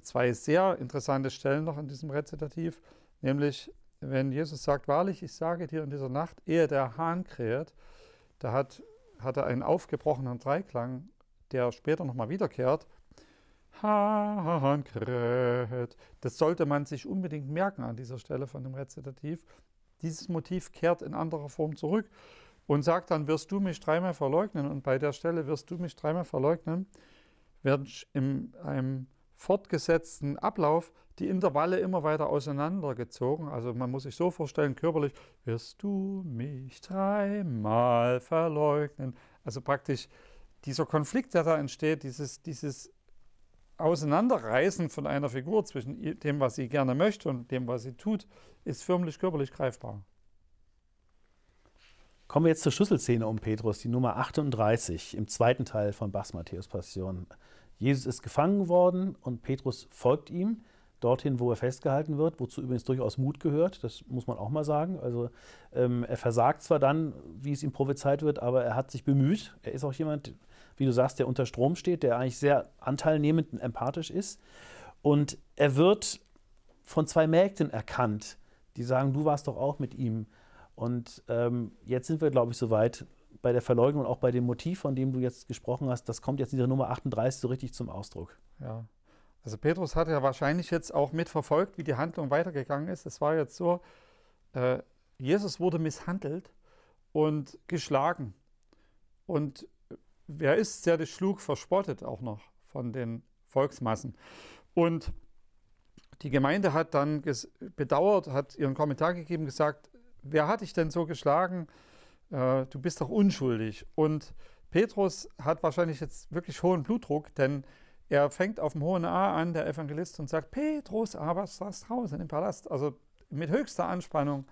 S3: zwei sehr interessante Stellen noch in diesem Rezitativ, nämlich wenn Jesus sagt, wahrlich, ich sage dir in dieser Nacht, ehe der Hahn kräht, da hat, hat er einen aufgebrochenen Dreiklang, der später nochmal wiederkehrt. Hahn kräht. Das sollte man sich unbedingt merken an dieser Stelle von dem Rezitativ. Dieses Motiv kehrt in anderer Form zurück und sagt dann, wirst du mich dreimal verleugnen. Und bei der Stelle, wirst du mich dreimal verleugnen, werden in einem fortgesetzten Ablauf die Intervalle immer weiter auseinandergezogen. Also man muss sich so vorstellen, körperlich, wirst du mich dreimal verleugnen. Also praktisch dieser Konflikt, der da entsteht, dieses, dieses Auseinanderreißen von einer Figur zwischen dem, was sie gerne möchte und dem, was sie tut, ist förmlich körperlich greifbar.
S2: Kommen wir jetzt zur Schlüsselszene um Petrus, die Nummer 38 im zweiten Teil von Bachs Matthäus Passion. Jesus ist gefangen worden und Petrus folgt ihm. dorthin, wo er festgehalten wird, wozu übrigens durchaus Mut gehört, das muss man auch mal sagen. Also ähm, er versagt zwar dann, wie es ihm prophezeit wird, aber er hat sich bemüht. Er ist auch jemand, wie du sagst, der unter Strom steht, der eigentlich sehr anteilnehmend und empathisch ist. Und er wird von zwei Mägden erkannt, die sagen, du warst doch auch mit ihm. Und ähm, jetzt sind wir, glaube ich, soweit bei der Verleugnung und auch bei dem Motiv, von dem du jetzt gesprochen hast. Das kommt jetzt in dieser Nummer 38 so richtig zum Ausdruck.
S3: Ja. Also Petrus hat ja wahrscheinlich jetzt auch mitverfolgt, wie die Handlung weitergegangen ist. Es war jetzt so, äh, Jesus wurde misshandelt und geschlagen. Und wer ist, der das schlug, verspottet auch noch von den Volksmassen. Und die Gemeinde hat dann bedauert, hat ihren Kommentar gegeben, gesagt, wer hat dich denn so geschlagen? Äh, du bist doch unschuldig. Und Petrus hat wahrscheinlich jetzt wirklich hohen Blutdruck, denn er fängt auf dem hohen A an, der Evangelist, und sagt, Petrus, aber ist draußen im Palast? Also mit höchster Anspannung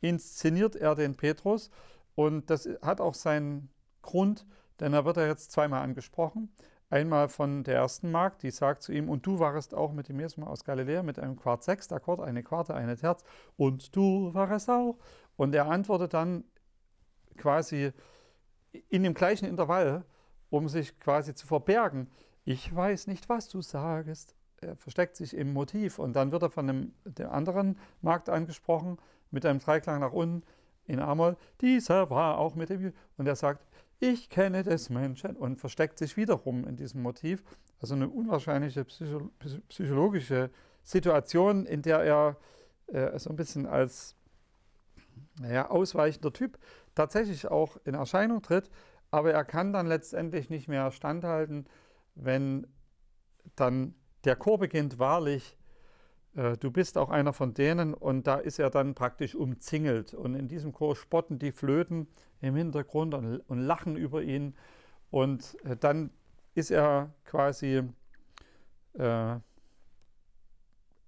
S3: inszeniert er den Petrus. Und das hat auch seinen Grund, denn er wird er jetzt zweimal angesprochen. Einmal von der ersten Magd, die sagt zu ihm, und du warst auch mit dem Jesus aus Galiläa mit einem Quart Sechstakkord, eine Quarte, eine Terz, und du warst auch. Und er antwortet dann quasi in dem gleichen Intervall, um sich quasi zu verbergen, ich weiß nicht, was du sagst. Er versteckt sich im Motiv und dann wird er von dem, dem anderen Markt angesprochen mit einem Dreiklang nach unten in Amol. Dieser war auch mit dem und er sagt, ich kenne des Menschen und versteckt sich wiederum in diesem Motiv. Also eine unwahrscheinliche psycho psychologische Situation, in der er äh, so ein bisschen als naja, ausweichender Typ tatsächlich auch in Erscheinung tritt, aber er kann dann letztendlich nicht mehr standhalten, wenn dann der Chor beginnt, wahrlich, äh, du bist auch einer von denen und da ist er dann praktisch umzingelt. Und in diesem Chor spotten die Flöten im Hintergrund und, und lachen über ihn. Und äh, dann ist er quasi äh,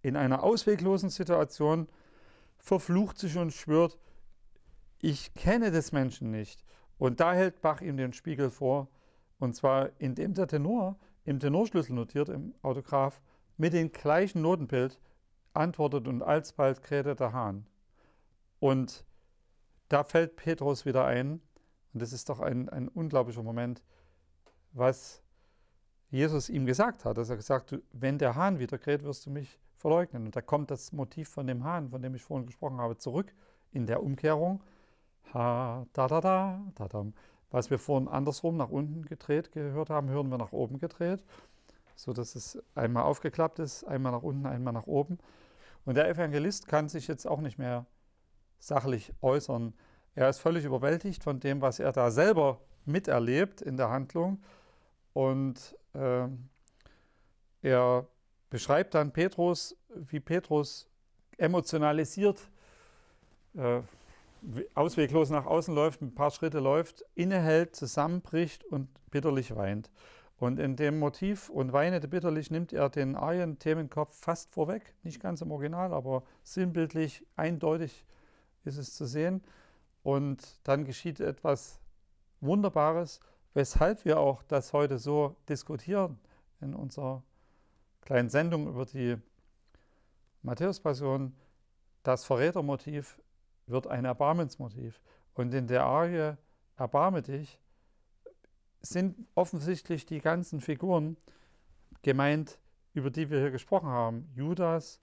S3: in einer ausweglosen Situation, verflucht sich und schwört, ich kenne des Menschen nicht. Und da hält Bach ihm den Spiegel vor, und zwar indem der Tenor im Tenorschlüssel notiert, im Autograph, mit dem gleichen Notenbild antwortet und alsbald krähte der Hahn. Und da fällt Petrus wieder ein, und das ist doch ein, ein unglaublicher Moment, was Jesus ihm gesagt hat. Dass er gesagt hat, wenn der Hahn wieder kräht, wirst du mich verleugnen. Und da kommt das Motiv von dem Hahn, von dem ich vorhin gesprochen habe, zurück in der Umkehrung. Ha, da, da, da, da, da. Was wir vorhin andersrum nach unten gedreht gehört haben, hören wir nach oben gedreht, so dass es einmal aufgeklappt ist, einmal nach unten, einmal nach oben. Und der Evangelist kann sich jetzt auch nicht mehr sachlich äußern. Er ist völlig überwältigt von dem, was er da selber miterlebt in der Handlung. Und äh, er beschreibt dann Petrus, wie Petrus emotionalisiert äh, ausweglos nach außen läuft, ein paar Schritte läuft, innehält, zusammenbricht und bitterlich weint. Und in dem Motiv und weinete bitterlich nimmt er den Arien-Themenkopf fast vorweg, nicht ganz im Original, aber sinnbildlich, eindeutig ist es zu sehen. Und dann geschieht etwas Wunderbares, weshalb wir auch das heute so diskutieren in unserer kleinen Sendung über die Matthäus-Passion. Das Verrätermotiv wird ein Erbarmensmotiv. Und in der Arie Erbarme dich sind offensichtlich die ganzen Figuren gemeint, über die wir hier gesprochen haben. Judas,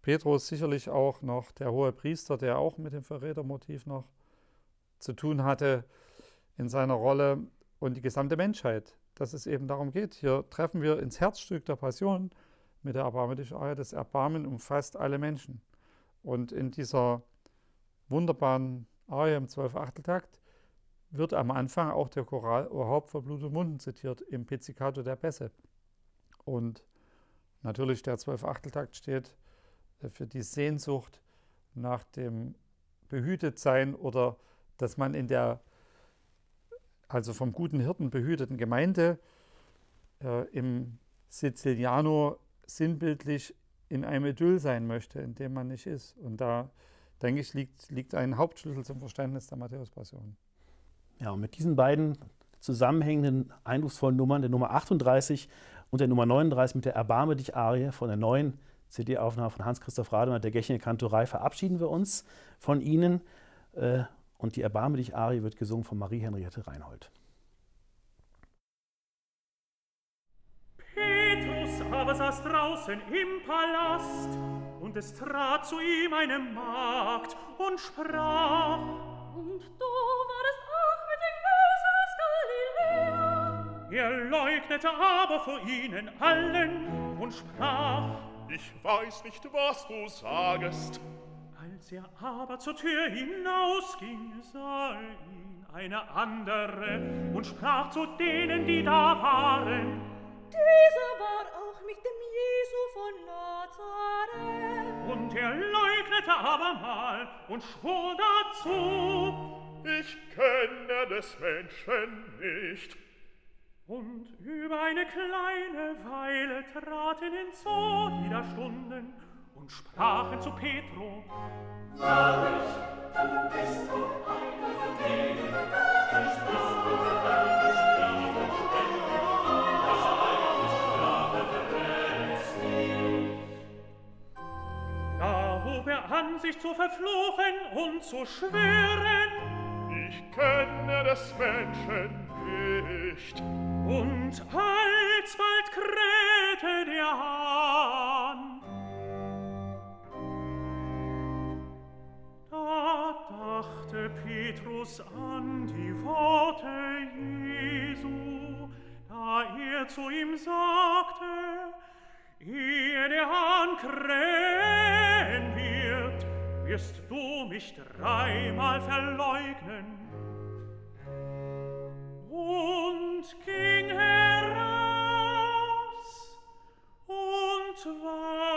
S3: Petrus sicherlich auch noch der hohe Priester, der auch mit dem Verrätermotiv noch zu tun hatte in seiner Rolle und die gesamte Menschheit, dass es eben darum geht. Hier treffen wir ins Herzstück der Passion mit der erbarmlichen Arie. Das Erbarmen umfasst alle Menschen. Und in dieser wunderbaren Arie im Zwölf-Achteltakt wird am Anfang auch der Choral O Haupt verblutet Munden zitiert im Pizzicato der Bässe. Und natürlich der Zwölf-Achteltakt steht äh, für die Sehnsucht nach dem Behütetsein oder dass man in der also vom guten Hirten behüteten Gemeinde äh, im Siziliano sinnbildlich in einem Idyll sein möchte, in dem man nicht ist. Und da denke ich, liegt, liegt ein Hauptschlüssel zum Verständnis der Matthäus-Passion.
S2: Ja, und mit diesen beiden zusammenhängenden, eindrucksvollen Nummern, der Nummer 38 und der Nummer 39 mit der Erbarme dich Arie von der neuen CD-Aufnahme von Hans-Christoph Rademer der Gächinger Kantorei verabschieden wir uns von Ihnen. Äh, und die Erbarme dich Arie wird gesungen von Marie-Henriette Reinhold.
S4: Petrus aber saß draußen im Palast und es trat zu ihm eine Magd und sprach,
S6: Und du warst auch mit dem Jesus Galiläa.
S4: Er leugnete aber vor ihnen allen und sprach,
S5: Ich weiß nicht, was du sagest.
S4: Als er aber zur Tür hinausging, sah ihn eine andere und sprach zu denen, die da waren,
S6: Die
S4: und er leugnete abermal und schwor dazu.
S5: Ich kenne des Menschen nicht.
S4: Und über eine kleine Weile traten hinzu jeder Stunden und sprachen zu Petro. Wahrlich, du bist doch einer von denen, bist doch einer an, sich zu verfluchen und zu schwören.
S5: Ich kenne des Menschen nicht.
S4: Und alsbald krähte der Hahn. Da dachte Petrus an die Worte Jesu, da er zu ihm sagte, Ehe der Hahn krähen wird, wirst du mich dreimal verleugnen. Und ging heraus und war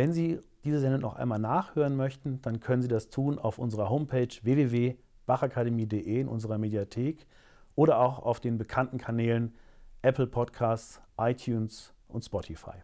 S2: Wenn Sie diese Sendung noch einmal nachhören möchten, dann können Sie das tun auf unserer Homepage www.bachakademie.de in unserer Mediathek oder auch auf den bekannten Kanälen Apple Podcasts, iTunes und Spotify.